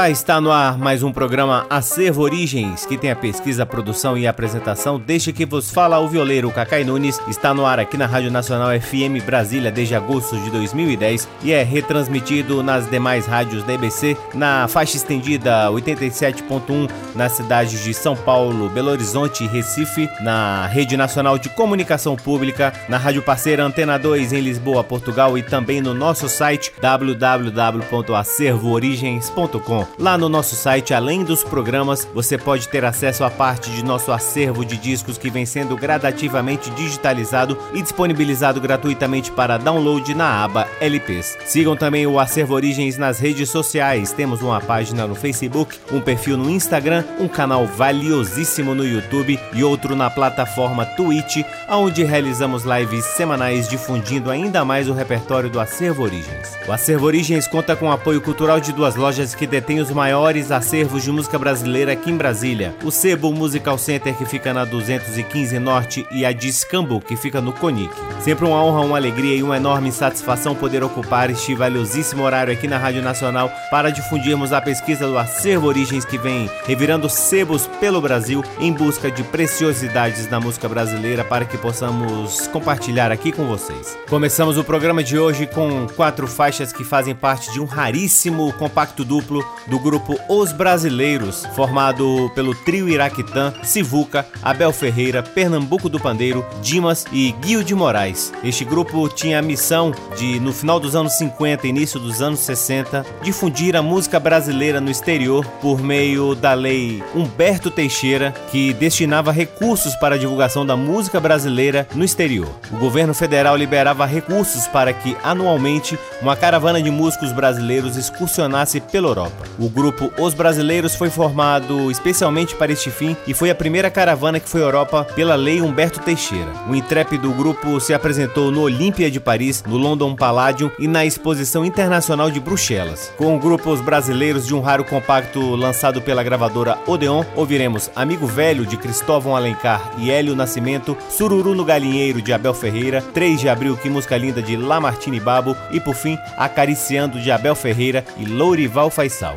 Olá, está no ar mais um programa Acervo Origens, que tem a pesquisa, a produção e a apresentação Deixe que vos fala o violeiro Cacai Nunes. Está no ar aqui na Rádio Nacional FM Brasília desde agosto de 2010 e é retransmitido nas demais rádios da EBC na faixa estendida 87.1 nas cidades de São Paulo, Belo Horizonte e Recife, na Rede Nacional de Comunicação Pública, na rádio parceira Antena 2 em Lisboa, Portugal e também no nosso site www.acervoorigens.com. Lá no nosso site, além dos programas, você pode ter acesso a parte de nosso acervo de discos que vem sendo gradativamente digitalizado e disponibilizado gratuitamente para download na aba LPs. Sigam também o Acervo Origens nas redes sociais. Temos uma página no Facebook, um perfil no Instagram, um canal valiosíssimo no YouTube e outro na plataforma Twitch, onde realizamos lives semanais difundindo ainda mais o repertório do Acervo Origens. O Acervo Origens conta com apoio cultural de duas lojas que detêm os maiores acervos de música brasileira aqui em Brasília. O Sebo Musical Center, que fica na 215 Norte, e a Discambo, que fica no Conic. Sempre uma honra, uma alegria e uma enorme satisfação poder ocupar este valiosíssimo horário aqui na Rádio Nacional para difundirmos a pesquisa do Acervo Origens que vem revirando sebos pelo Brasil em busca de preciosidades da música brasileira para que possamos compartilhar aqui com vocês. Começamos o programa de hoje com quatro faixas que fazem parte de um raríssimo compacto duplo do grupo Os Brasileiros, formado pelo trio Iraquitã, Sivuca, Abel Ferreira, Pernambuco do Pandeiro, Dimas e Guio de Moraes. Este grupo tinha a missão de, no final dos anos 50 e início dos anos 60, difundir a música brasileira no exterior por meio da lei Humberto Teixeira, que destinava recursos para a divulgação da música brasileira no exterior. O governo federal liberava recursos para que, anualmente, uma caravana de músicos brasileiros excursionasse pela Europa. O grupo Os Brasileiros foi formado especialmente para este fim e foi a primeira caravana que foi à Europa pela lei Humberto Teixeira. O intrépido grupo se apresentou no Olímpia de Paris, no London Palladium e na Exposição Internacional de Bruxelas. Com o grupo Os Brasileiros de um raro compacto lançado pela gravadora Odeon, ouviremos Amigo Velho de Cristóvão Alencar e Hélio Nascimento, Sururu no Galinheiro de Abel Ferreira, 3 de Abril Que Música Linda de Lamartine Babo e por fim Acariciando de Abel Ferreira e Lourival Faisal.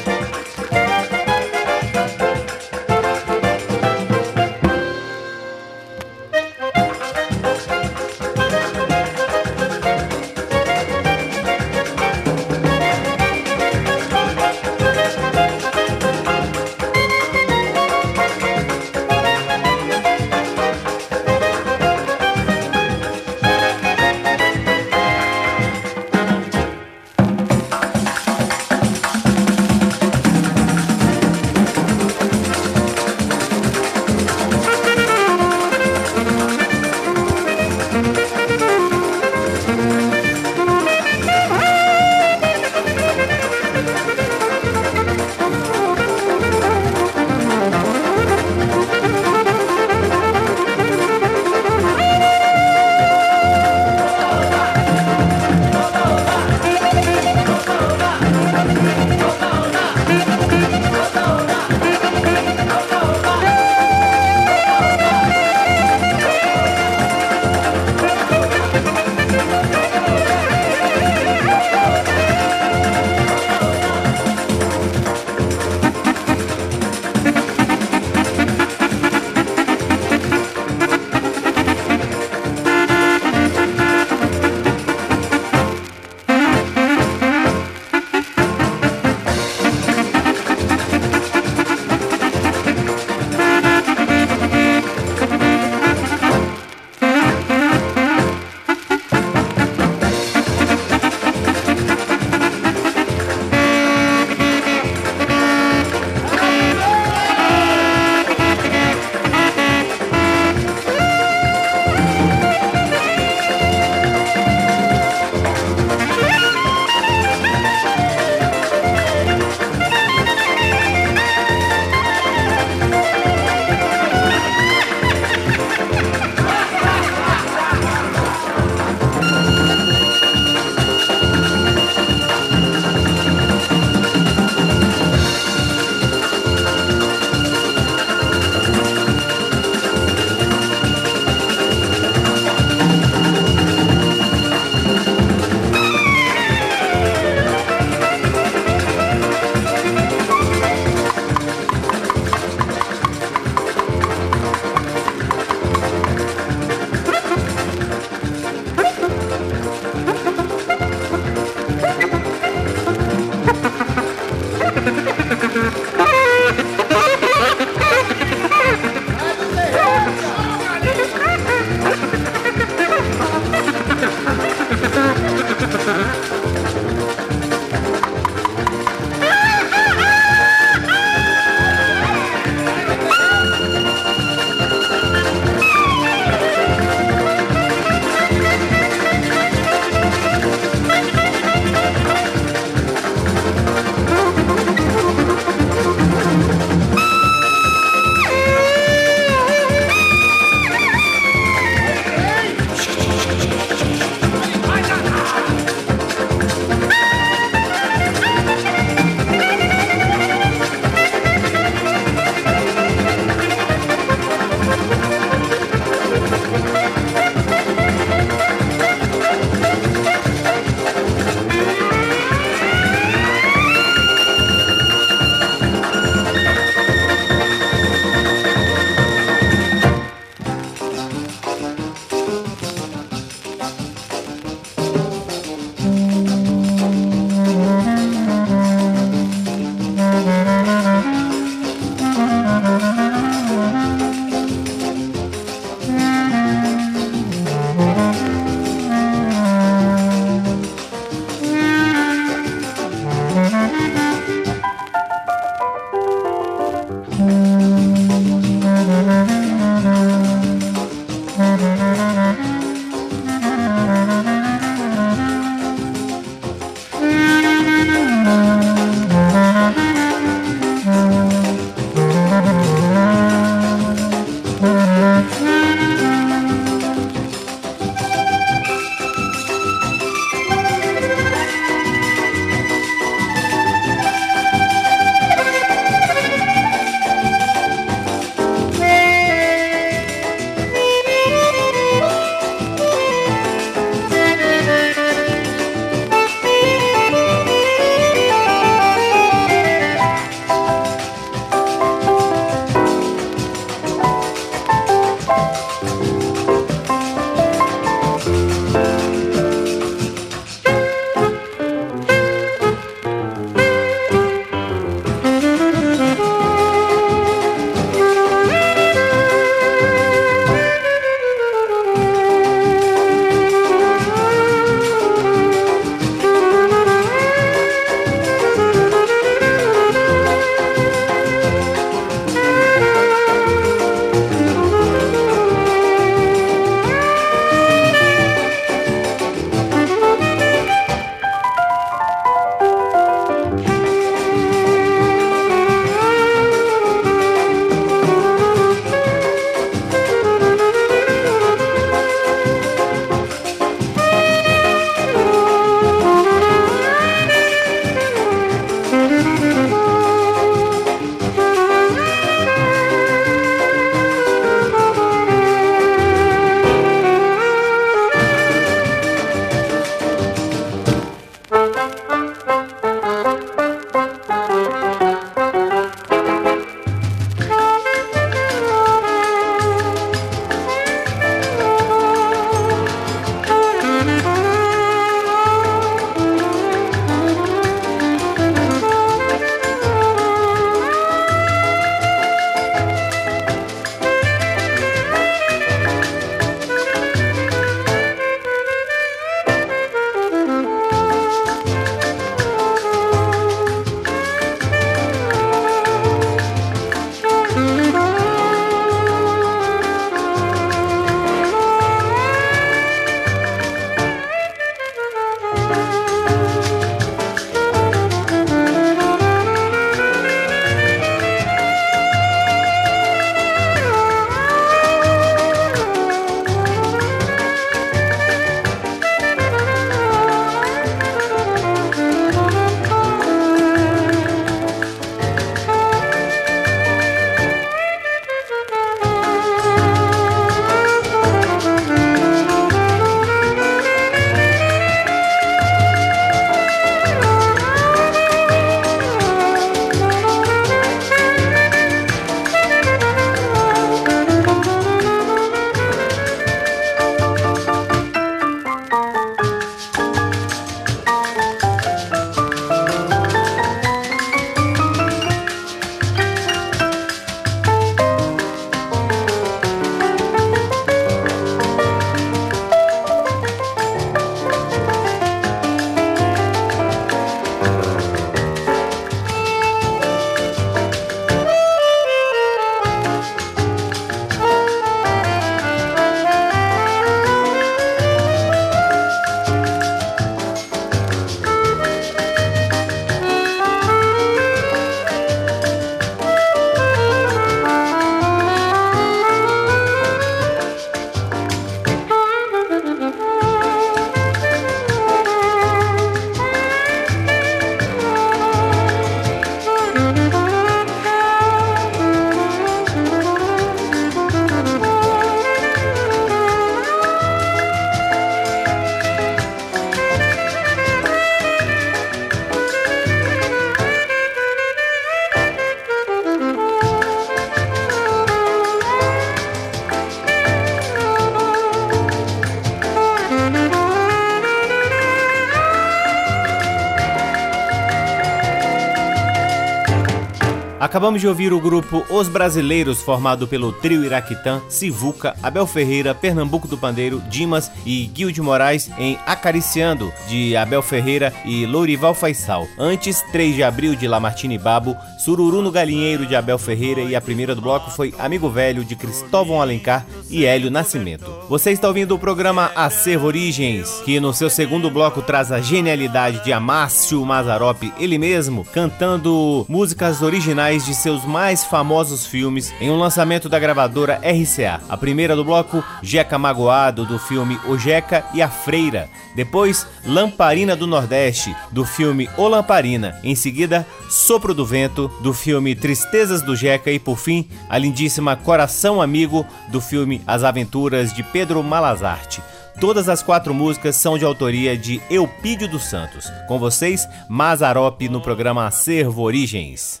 Acabamos de ouvir o grupo Os Brasileiros, formado pelo trio Iraquitã, Sivuca, Abel Ferreira, Pernambuco do Pandeiro, Dimas e Gil de Moraes em Acariciando, de Abel Ferreira e Lourival Faisal. Antes, 3 de abril, de Lamartine Babo, Sururu no Galinheiro, de Abel Ferreira e a primeira do bloco foi Amigo Velho, de Cristóvão Alencar e Hélio Nascimento. Você está ouvindo o programa Acervo Origens, que no seu segundo bloco traz a genialidade de Amácio Mazarop, ele mesmo, cantando músicas originais de seus mais famosos filmes em um lançamento da gravadora RCA. A primeira do bloco, Jeca Magoado, do filme O Jeca e a Freira. Depois, Lamparina do Nordeste, do filme O Lamparina. Em seguida, Sopro do Vento, do filme Tristezas do Jeca. E por fim, a lindíssima Coração Amigo, do filme As Aventuras de Pedro Malazarte. Todas as quatro músicas são de autoria de Eupídio dos Santos. Com vocês, Mazarop no programa Acervo Origens.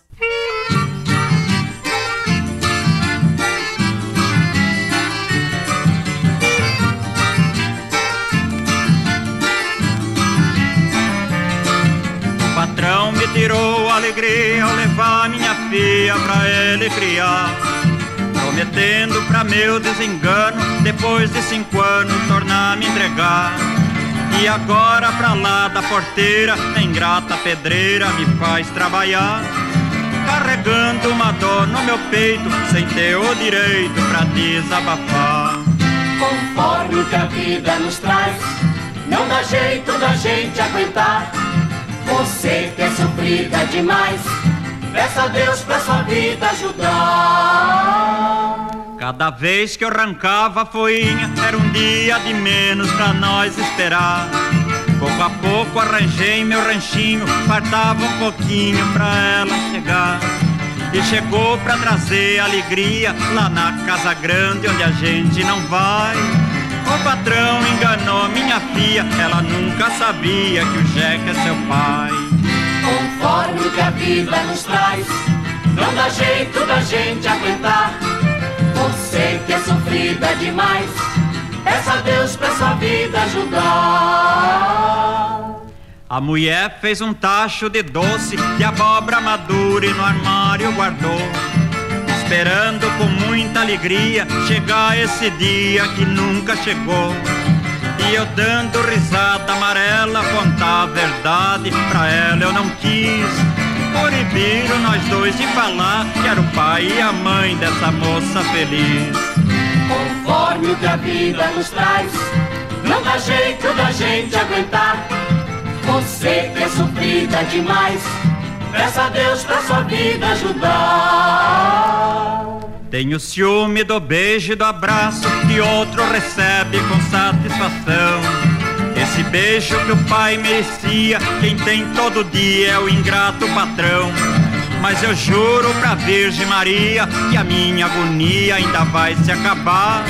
Tirou alegria ao levar minha filha pra ele criar. Prometendo pra meu desengano, depois de cinco anos, tornar me entregar. E agora pra lá da porteira, a ingrata pedreira me faz trabalhar. Carregando uma dor no meu peito, sem ter o direito pra desabafar. Conforme o que a vida nos traz, não dá jeito da gente aguentar você que é sofrida demais, peça a Deus pra sua vida ajudar. Cada vez que eu arrancava a foinha, era um dia de menos pra nós esperar. Pouco a pouco arranjei meu ranchinho, faltava um pouquinho pra ela chegar. E chegou pra trazer alegria lá na casa grande onde a gente não vai. O patrão enganou minha filha, ela nunca sabia que o Jeca é seu pai. Conforme o que a vida nos traz, não dá jeito da gente aguentar. Você que é sofrida demais, peça a Deus pra sua vida ajudar. A mulher fez um tacho de doce de abóbora madura e no armário guardou esperando com muita alegria chegar esse dia que nunca chegou. E eu dando risada amarela, contar a verdade pra ela eu não quis. Proibiram nós dois de falar que era o pai e a mãe dessa moça feliz. Conforme o que a vida nos traz, não dá jeito da gente aguentar. Você que é sofrida demais Peça a Deus pra sua vida ajudar. Tenho ciúme do beijo e do abraço que outro recebe com satisfação. Esse beijo que o pai merecia, quem tem todo dia é o ingrato patrão. Mas eu juro pra Virgem Maria que a minha agonia ainda vai se acabar.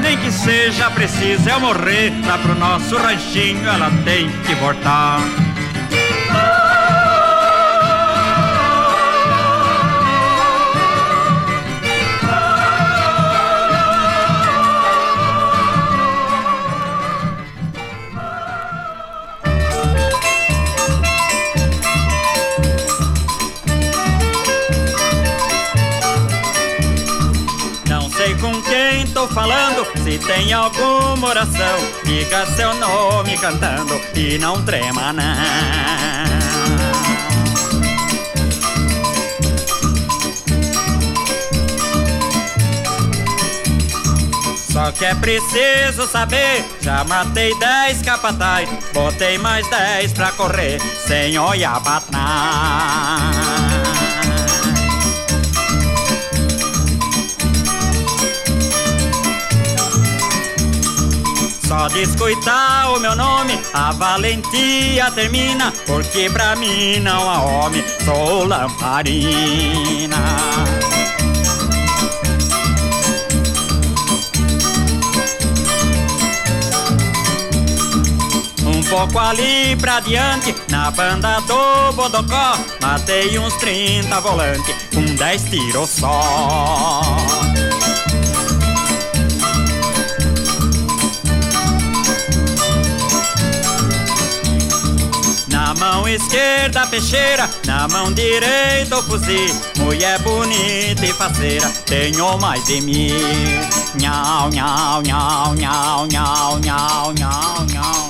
Nem que seja preciso eu morrer, lá pro nosso ranchinho ela tem que voltar. Falando. Se tem alguma oração, diga seu nome cantando e não trema não. Só que é preciso saber, já matei dez capatais, botei mais dez pra correr, sem olhar pra trás. Só descoitar o meu nome, a valentia termina, porque pra mim não há homem, sou lamparina. Um pouco ali pra diante, na banda do Bodocó, matei uns 30 volantes, com 10 tiros só. mão esquerda peixeira, na mão direita o fuzil. Mulher bonita e faceira, tenho mais de mim. Nhau, nhau, nhau, nhau, nhau, nhau, nhau, nhau.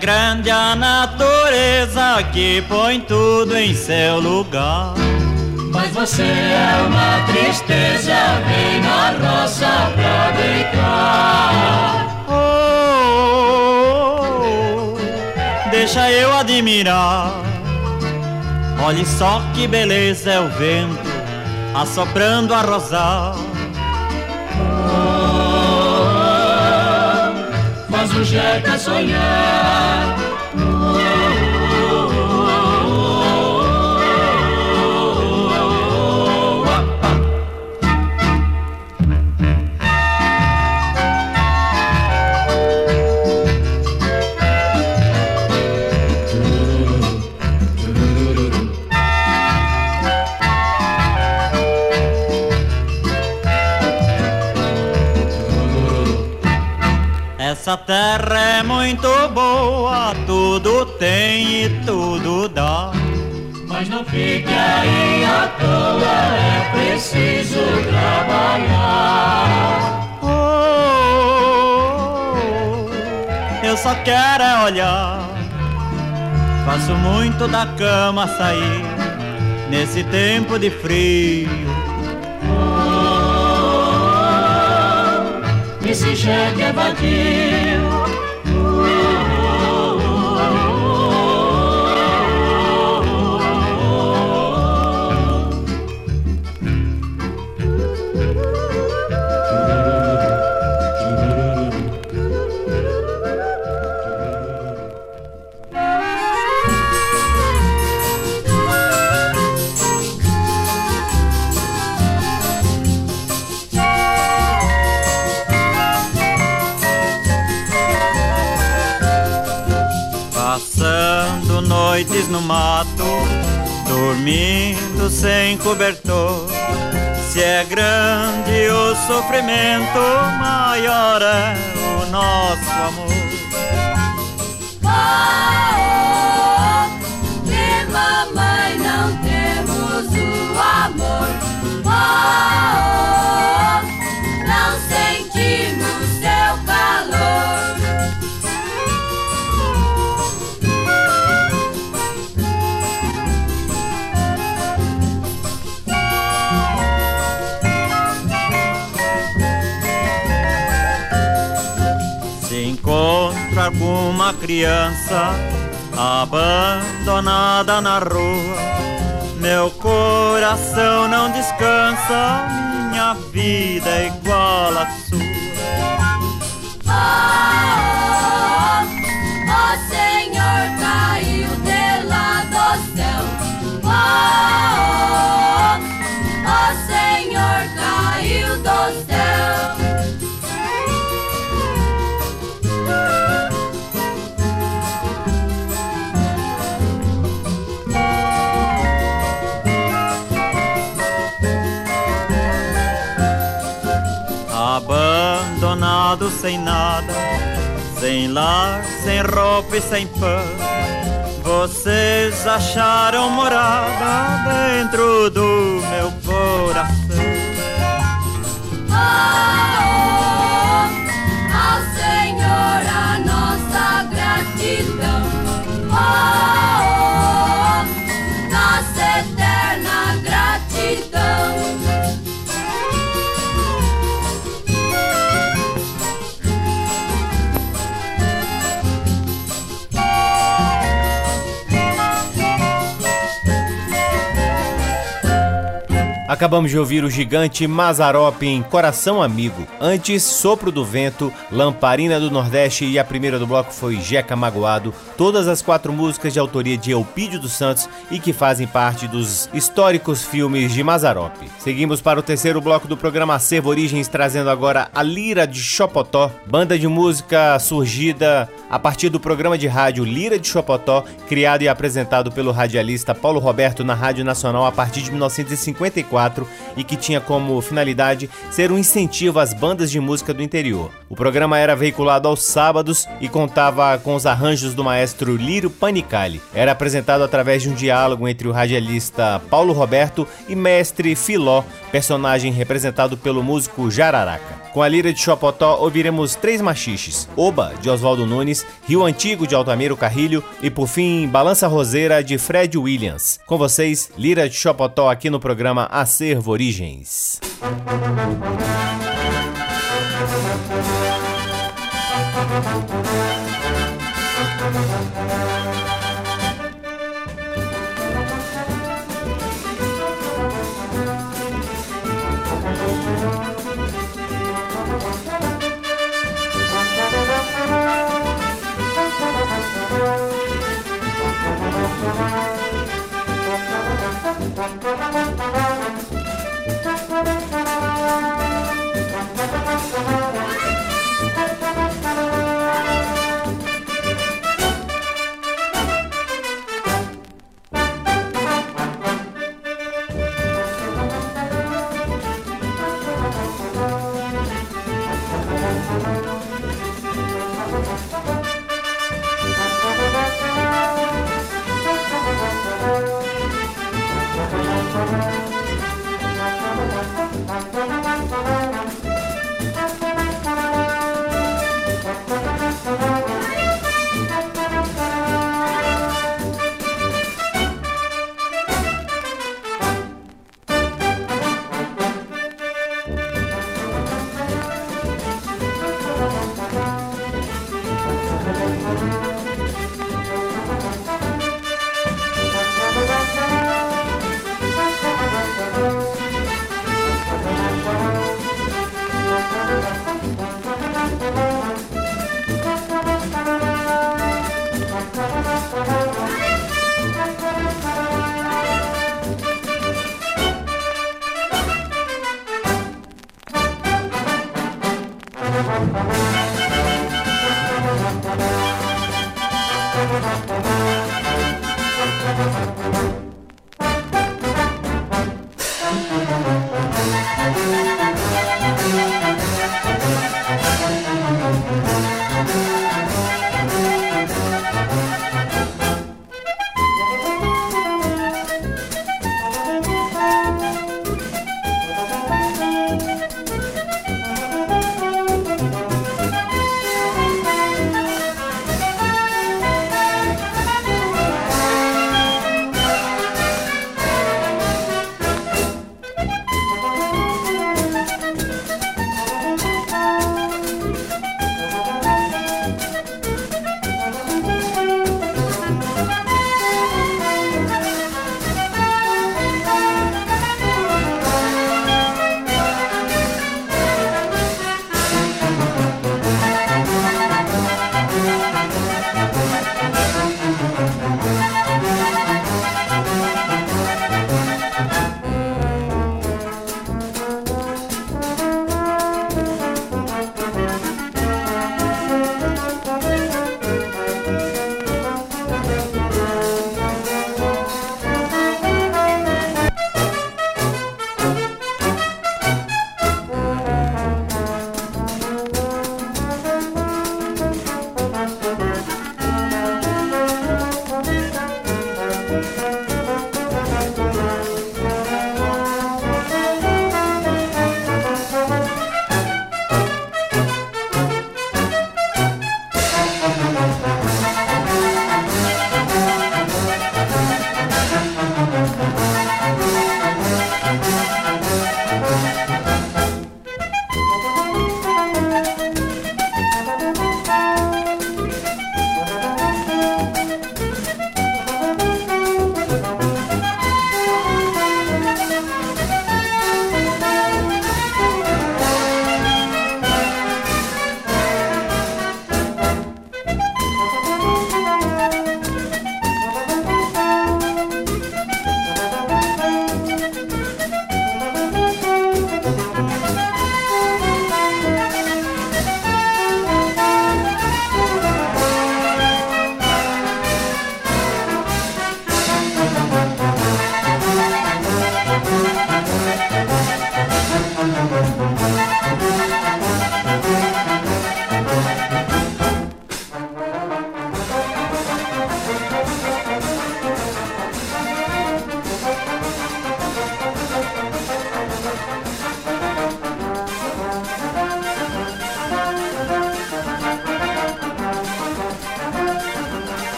Grande a natureza que põe tudo em seu lugar. Mas você é uma tristeza, vem na roça pra brincar. Oh, oh, oh, deixa eu admirar. Olhe só que beleza é o vento assoprando a rosar. projeta tá sonhar. Essa terra é muito boa, tudo tem e tudo dá. Mas não fique aí à toa, é preciso trabalhar. Oh, eu só quero é olhar. Faço muito da cama sair nesse tempo de frio. Esse jegue é vadio. Merry. Sem nada, sem lar, sem roupa e sem pão. Vocês acharam morada dentro do meu coração. Oh, Acabamos de ouvir o gigante Mazarop em Coração Amigo. Antes, Sopro do Vento, Lamparina do Nordeste e a primeira do bloco foi Jeca Magoado. Todas as quatro músicas de autoria de Eupídio dos Santos e que fazem parte dos históricos filmes de Mazarop. Seguimos para o terceiro bloco do programa Acervo Origens, trazendo agora a Lira de Chopotó, banda de música surgida a partir do programa de rádio Lira de Chopotó, criado e apresentado pelo radialista Paulo Roberto na Rádio Nacional a partir de 1954 e que tinha como finalidade ser um incentivo às bandas de música do interior. O programa era veiculado aos sábados e contava com os arranjos do maestro Lírio Panicali. Era apresentado através de um diálogo entre o radialista Paulo Roberto e mestre Filó, personagem representado pelo músico Jararaca. Com a lira de Chopotó ouviremos Três Machiches, Oba, de Oswaldo Nunes, Rio Antigo, de Altamiro Carrilho e, por fim, Balança Roseira, de Fred Williams. Com vocês, Lira de Chopotó aqui no programa Acervo Origens. Música Thank you.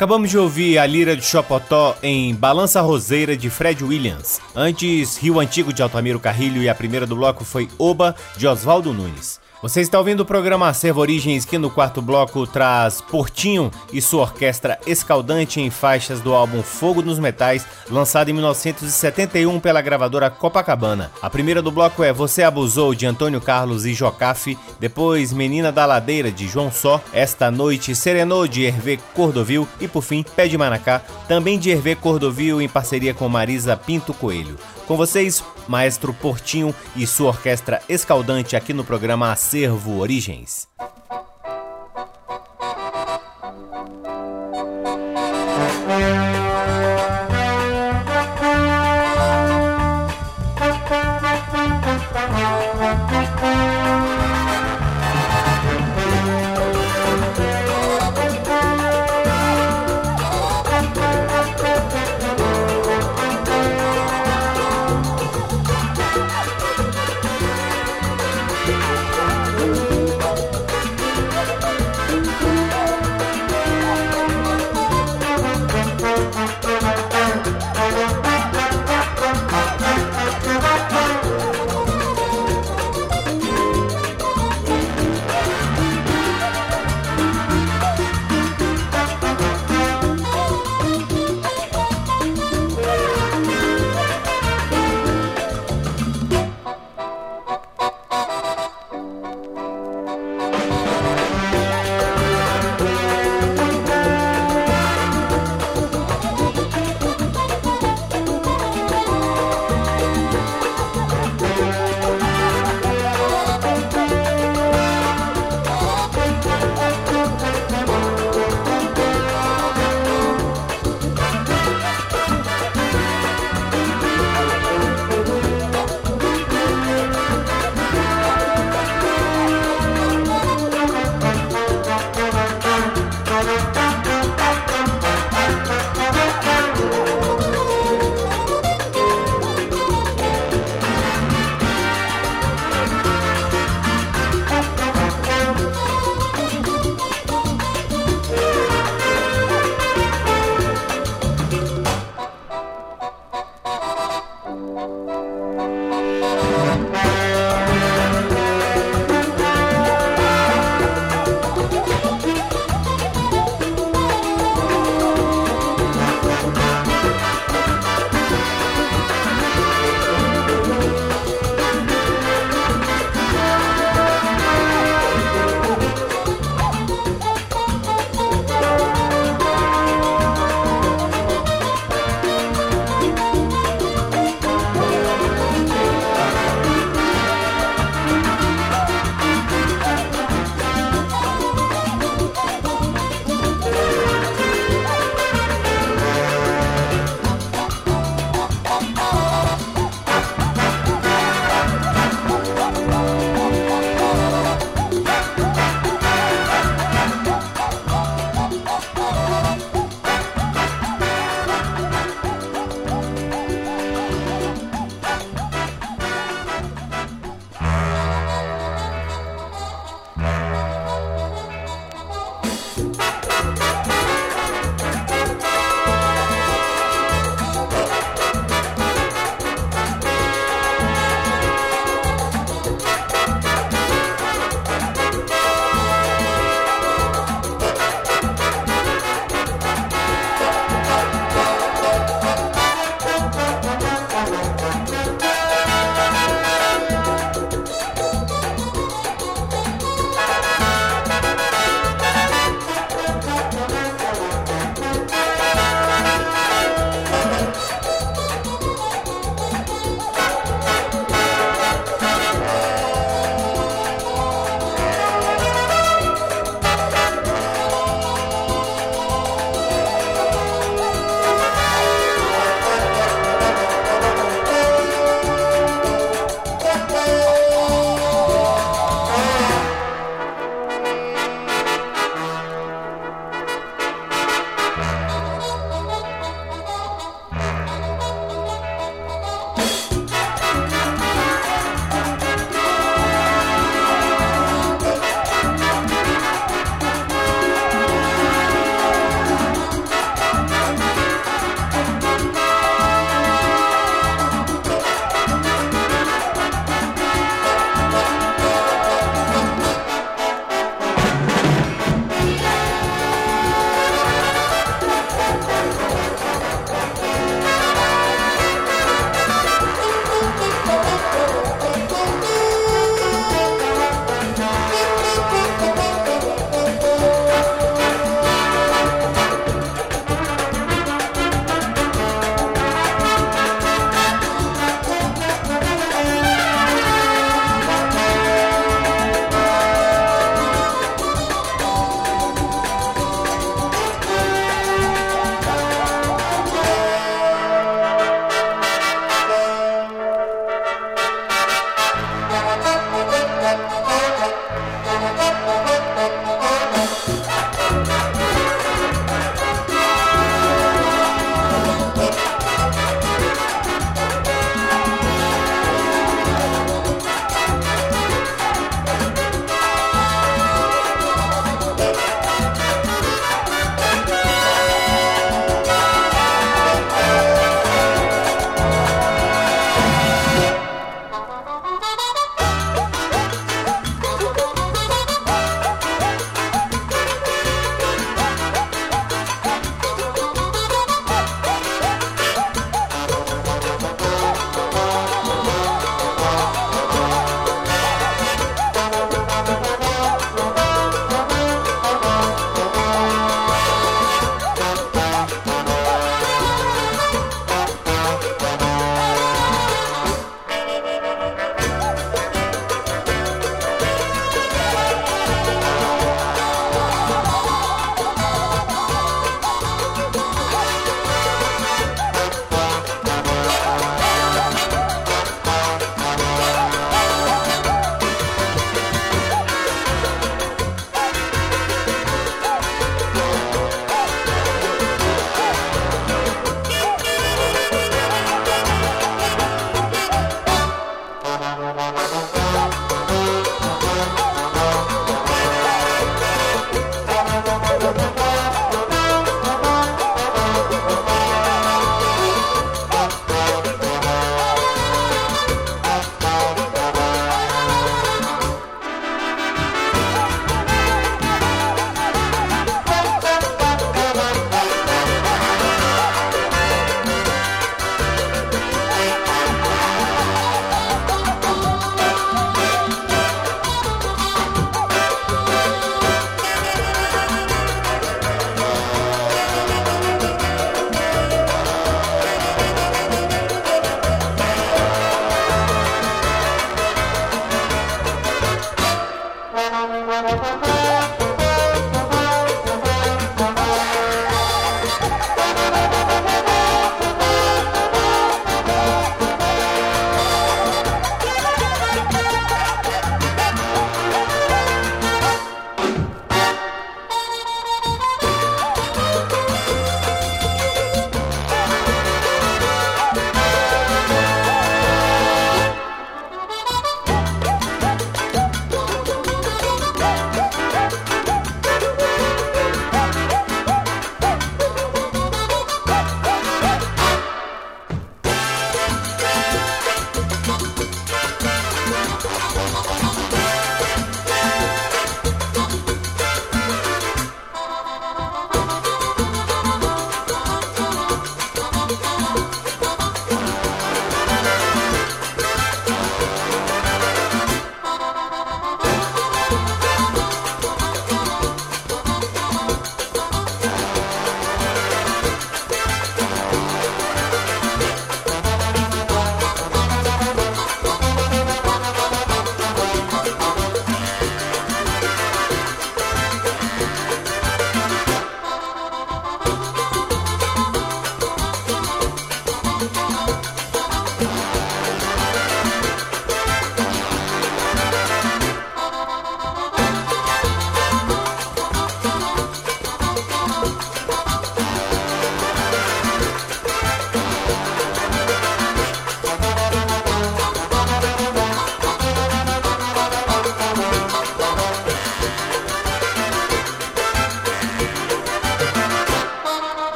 Acabamos de ouvir a lira de Chopotó em Balança Roseira de Fred Williams. Antes, Rio Antigo de Altamiro Carrilho e a primeira do bloco foi Oba de Oswaldo Nunes. Você está ouvindo o programa Acervo Origens, que no quarto bloco traz Portinho e sua orquestra escaldante em faixas do álbum Fogo nos Metais, lançado em 1971 pela gravadora Copacabana. A primeira do bloco é Você Abusou, de Antônio Carlos e Jocafe, depois Menina da Ladeira, de João Só, Esta Noite Serenou, de Hervé Cordovil e, por fim, Pé de Manacá, também de Hervé Cordovil em parceria com Marisa Pinto Coelho. Com vocês, Maestro Portinho e sua orquestra escaldante aqui no programa Acervo Origens.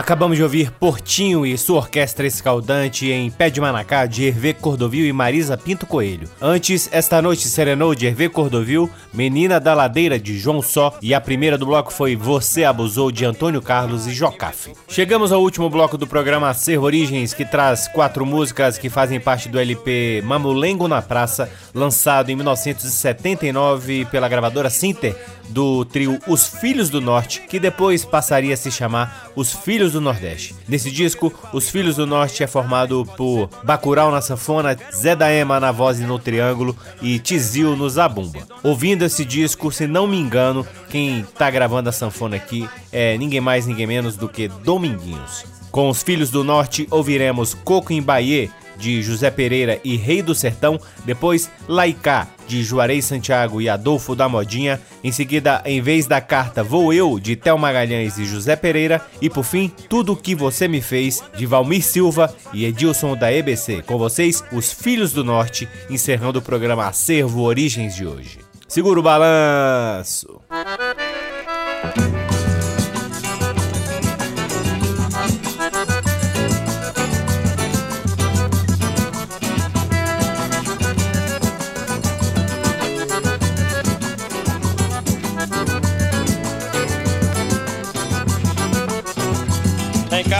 Acabamos de ouvir Portinho e sua orquestra escaldante em Pé de Manacá de Hervé Cordovil e Marisa Pinto Coelho. Antes, esta noite serenou de Hervé Cordovil, Menina da Ladeira de João Só e a primeira do bloco foi Você Abusou de Antônio Carlos e Jocafe. Chegamos ao último bloco do programa Acervo Origens, que traz quatro músicas que fazem parte do LP Mamulengo na Praça, lançado em 1979 pela gravadora Sinter, do trio Os Filhos do Norte, que depois passaria a se chamar Os Filhos do Nordeste. Nesse disco, Os Filhos do Norte é formado por Bacurau na sanfona, Zé da Ema na voz e no triângulo e Tizil no zabumba. Ouvindo esse disco, se não me engano, quem tá gravando a sanfona aqui é ninguém mais, ninguém menos do que Dominguinhos. Com os Filhos do Norte ouviremos Coco em Bahia, de José Pereira e Rei do Sertão, depois Laicá, de Juarez Santiago e Adolfo da Modinha, em seguida Em Vez da Carta Vou Eu, de Tel Magalhães e José Pereira, e por fim Tudo o que Você Me Fez, de Valmir Silva e Edilson da EBC. Com vocês, os Filhos do Norte, encerrando o programa Acervo Origens de hoje. Segura o balanço!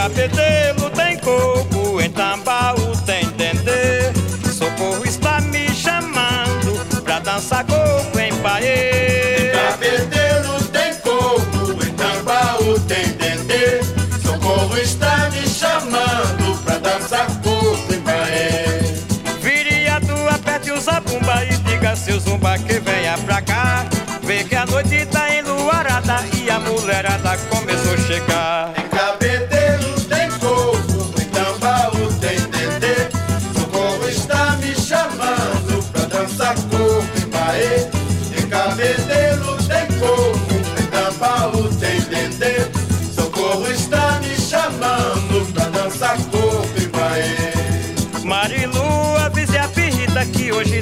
Cabedelo tem coco, em tambaú tem dendê. Socorro está me chamando pra dançar coco em paê. Em cabedelo tem coco, em tambaú tem dendê. Socorro está me chamando pra dançar coco em paê. Tua aperte o zabumba e diga seu zumba que venha pra cá. Vê que a noite tá enluarada e a mulherada começou a chegar.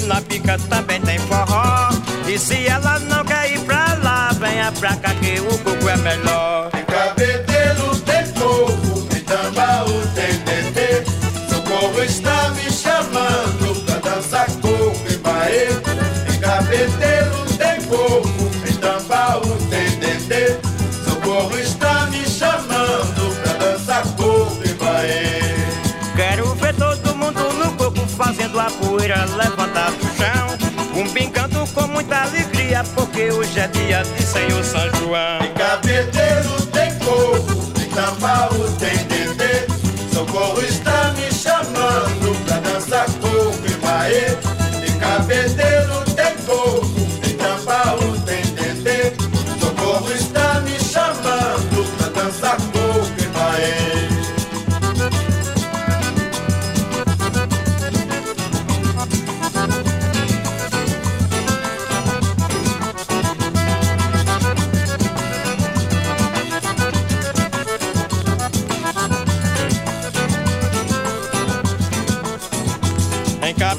Que na pica também tem forró. E se ela não quer ir pra lá, venha pra cá que o coco é melhor. Em cabedelo tem coco, em tambaú tem dendê. Socorro está me chamando pra dançar coco em baê. Em cabedelo tem coco, em tambaú tem dendê. Socorro está me chamando pra dançar coco em baê. Quero ver todo mundo no coco fazendo a poeira levantar porque hoje é dia de Senhor São João.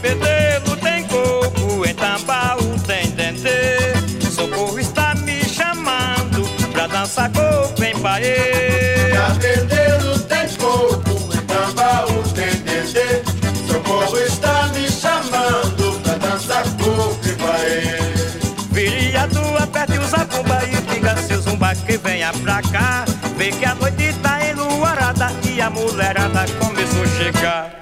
Cabedelo tem coco, em tambaú tem dendê. Socorro está me chamando pra dançar coco em paê. cabedelo tem coco, em tambaú tem dendê. Socorro está me chamando pra dançar coco em baê. Vire a tua perto e usa bomba e diga seu zumba que venha pra cá. Vê que a noite tá enluarada e a mulherada começou a chegar.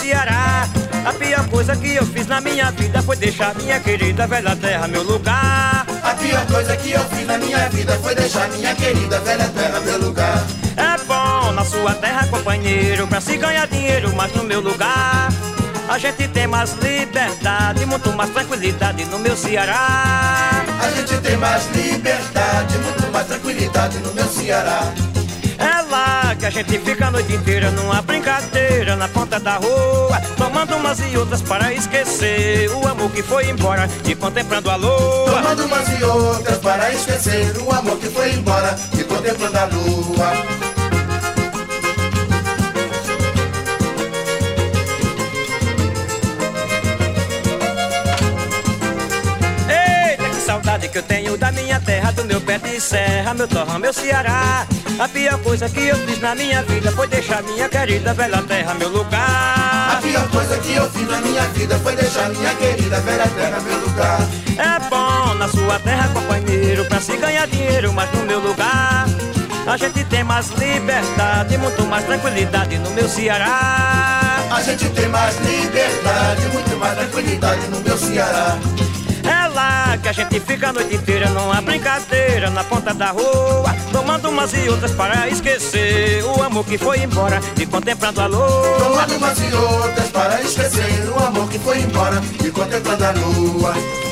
Ceará. A pior coisa que eu fiz na minha vida foi deixar minha querida velha terra, meu lugar. pior coisa que eu fiz na minha vida foi deixar minha querida velha terra meu lugar. É bom na sua terra, companheiro, pra se ganhar dinheiro, mas no meu lugar. A gente tem mais liberdade, muito mais tranquilidade no meu Ceará. A gente tem mais liberdade, muito mais tranquilidade no meu Ceará. Que a gente fica a noite inteira numa brincadeira na ponta da rua, tomando umas e outras para esquecer o amor que foi embora e contemplando a lua. Tomando umas e outras para esquecer o amor que foi embora e contemplando a lua. Que eu tenho da minha terra, do meu pé de serra, meu torrão, meu Ceará. A pior coisa que eu fiz na minha vida foi deixar minha querida velha terra, meu lugar. A pior coisa que eu fiz na minha vida foi deixar minha querida velha terra, meu lugar. É bom na sua terra, companheiro, pra se ganhar dinheiro, mas no meu lugar. A gente tem mais liberdade, muito mais tranquilidade no meu Ceará. A gente tem mais liberdade, muito mais tranquilidade no meu Ceará. É lá que a gente fica a noite inteira numa brincadeira na ponta da rua, tomando umas e outras para esquecer o amor que foi embora e contemplando a lua. Tomando umas e outras para esquecer o amor que foi embora e contemplando a lua.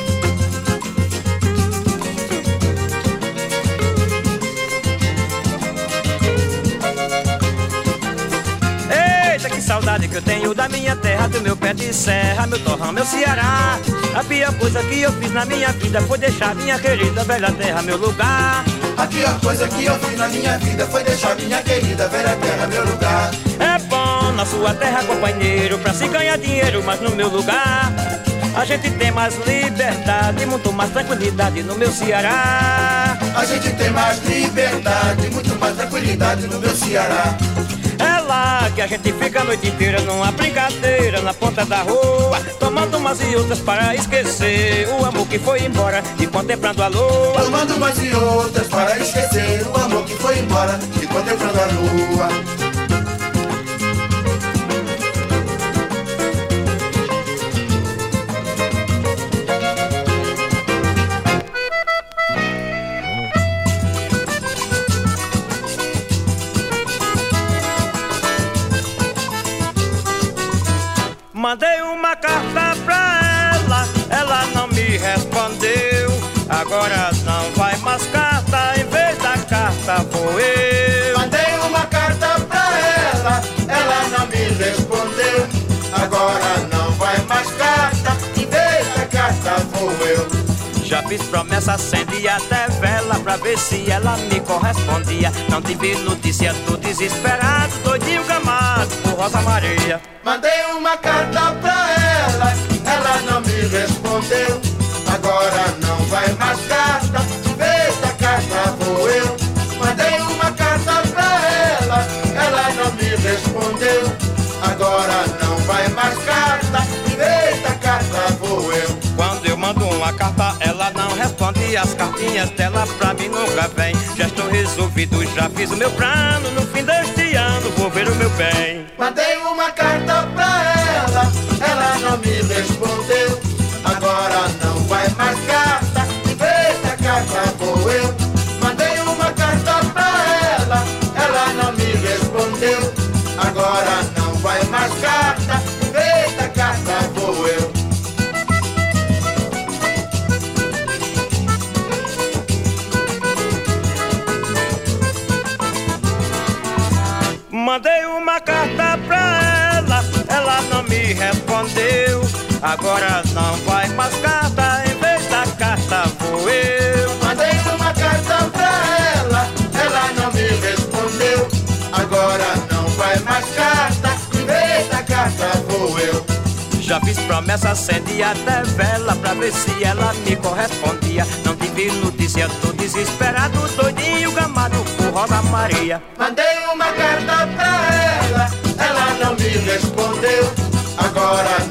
Saudade que eu tenho da minha terra, do meu pé de serra, meu torrão, meu Ceará. A pior coisa que eu fiz na minha vida foi deixar minha querida velha terra, meu lugar. A pior coisa que eu fiz na minha vida foi deixar minha querida velha terra, meu lugar. É bom na sua terra, companheiro, pra se ganhar dinheiro, mas no meu lugar. A gente tem mais liberdade, muito mais tranquilidade no meu Ceará. A gente tem mais liberdade, muito mais tranquilidade no meu Ceará. É que a gente fica a noite inteira numa brincadeira na ponta da rua, tomando umas e outras para esquecer o amor que foi embora e contemplando a lua. Tomando umas e outras para esquecer o amor que foi embora e contemplando a lua. Carta vou eu. Mandei uma carta pra ela, ela não me respondeu. Agora não vai mais carta, em vez da carta vou eu. Já fiz promessa, acendi até vela pra ver se ela me correspondia. Não tive notícia, tô desesperado, doidinho gamado por Rosa Maria. Mandei uma carta pra As cartinhas dela pra mim nunca vem. Já estou resolvido, já fiz o meu plano. No fim deste ano vou ver o meu bem. Agora não vai mais carta, em vez da carta vou eu. Mandei uma carta pra ela, ela não me respondeu. Agora não vai mais carta, em vez da carta vou eu. Já fiz promessa, acendi até vela pra ver se ela me correspondia. Não tive notícia, tô desesperado, doidinho, gamado por Rosa Maria. Mandei uma carta pra ela, ela não me respondeu. Agora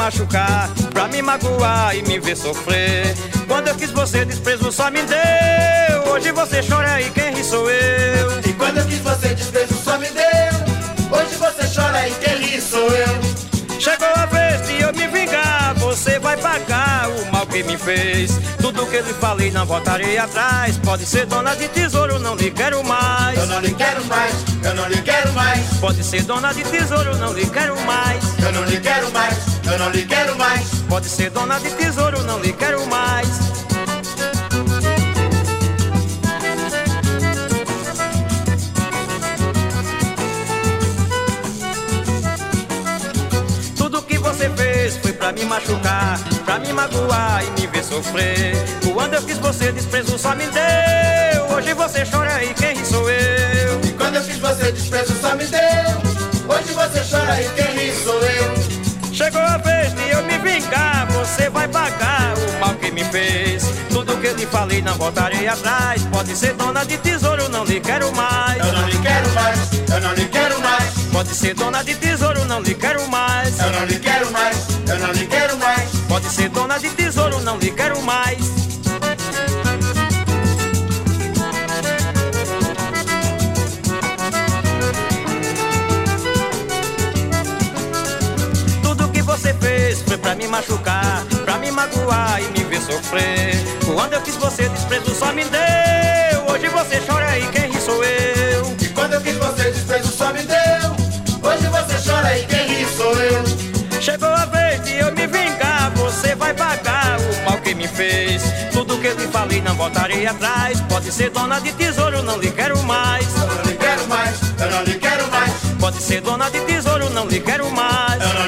machucar, pra me magoar e me ver sofrer. Quando eu quis você, desprezo só me deu. Hoje você chora e quem ri sou eu. E quando eu quis você, desprezo só me deu. Hoje você chora e quem ri sou eu. Chegou a vez de eu me vingar, você vai pagar o mal que me fez. Tudo que lhe falei não voltarei atrás. Pode ser dona de tesouro, não lhe quero mais. Eu não lhe quero mais, eu não lhe quero mais. Pode ser dona de tesouro, não lhe quero mais. Eu não lhe quero mais, eu não lhe quero mais. Pode ser dona de tesouro, não lhe quero mais. Tudo que você fez foi pra me machucar, pra me magoar e me ver sofrer. Quando eu quis você, desprezo só me deu. Hoje você chora e quem sou eu. E quando eu quis você, desprezo só me deu. Hoje você chora e quem me fez. Tudo que eu lhe falei não voltarei atrás. Pode ser dona de tesouro, não lhe quero mais. Eu não lhe quero mais, eu não lhe quero mais. Pode ser dona de tesouro, não lhe quero mais. Eu não lhe quero mais, eu não lhe quero mais. Pode ser dona de tesouro, não lhe quero mais. Tudo que você fez foi pra me machucar, pra me magoar e me sofrer. Quando eu quis você, desprezo só me deu. Hoje você chora e quem ri sou eu. E quando eu quis você, desprezo só me deu. Hoje você chora e quem ri sou eu. Chegou a vez de eu me vingar, você vai pagar o mal que me fez. Tudo que eu lhe falei não voltarei atrás. Pode ser dona de tesouro, não lhe quero mais. Eu não lhe quero mais, eu não lhe quero mais. Pode ser dona de tesouro, não lhe quero mais. Eu não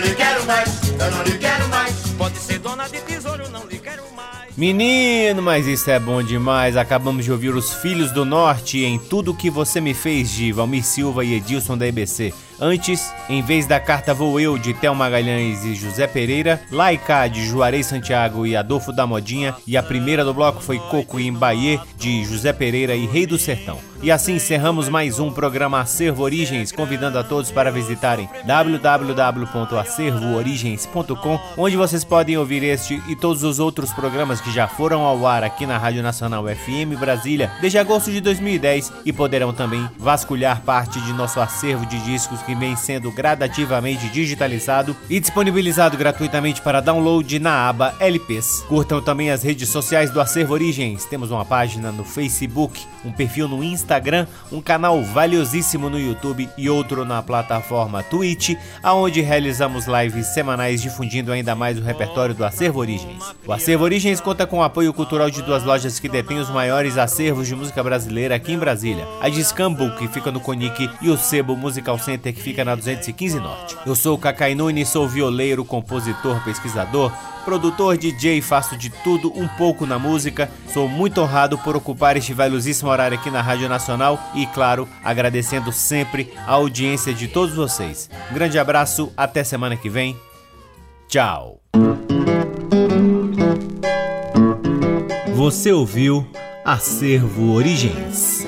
Menino, mas isso é bom demais. Acabamos de ouvir os Filhos do Norte em Tudo Que Você Me Fez de Valmir Silva e Edilson da EBC. Antes, em vez da carta Vou Eu de Théo Magalhães e José Pereira, Laicá de Juarez Santiago e Adolfo da Modinha, e a primeira do bloco foi Coco e de José Pereira e Rei do Sertão. E assim encerramos mais um programa Acervo Origens, convidando a todos para visitarem www.acervoorigens.com, onde vocês podem ouvir este e todos os outros programas que já foram ao ar aqui na Rádio Nacional FM Brasília desde agosto de 2010 e poderão também vasculhar parte de nosso acervo de discos que vem sendo gradativamente digitalizado e disponibilizado gratuitamente para download na aba LPs. Curtam também as redes sociais do Acervo Origens. Temos uma página no Facebook, um perfil no Instagram, um canal valiosíssimo no YouTube e outro na plataforma Twitch, aonde realizamos lives semanais difundindo ainda mais o repertório do Acervo Origens. O Acervo Origens conta com o apoio cultural de duas lojas que detêm os maiores acervos de música brasileira aqui em Brasília. A Discambo, que fica no Conic, e o Sebo Musical Center, que fica na 215 Norte. Eu sou o Cacai Nunes, sou violeiro, compositor, pesquisador, produtor, DJ, faço de tudo um pouco na música. Sou muito honrado por ocupar este valiosíssimo horário aqui na Rádio Nacional e, claro, agradecendo sempre a audiência de todos vocês. Um grande abraço, até semana que vem. Tchau. Você ouviu Acervo Origens.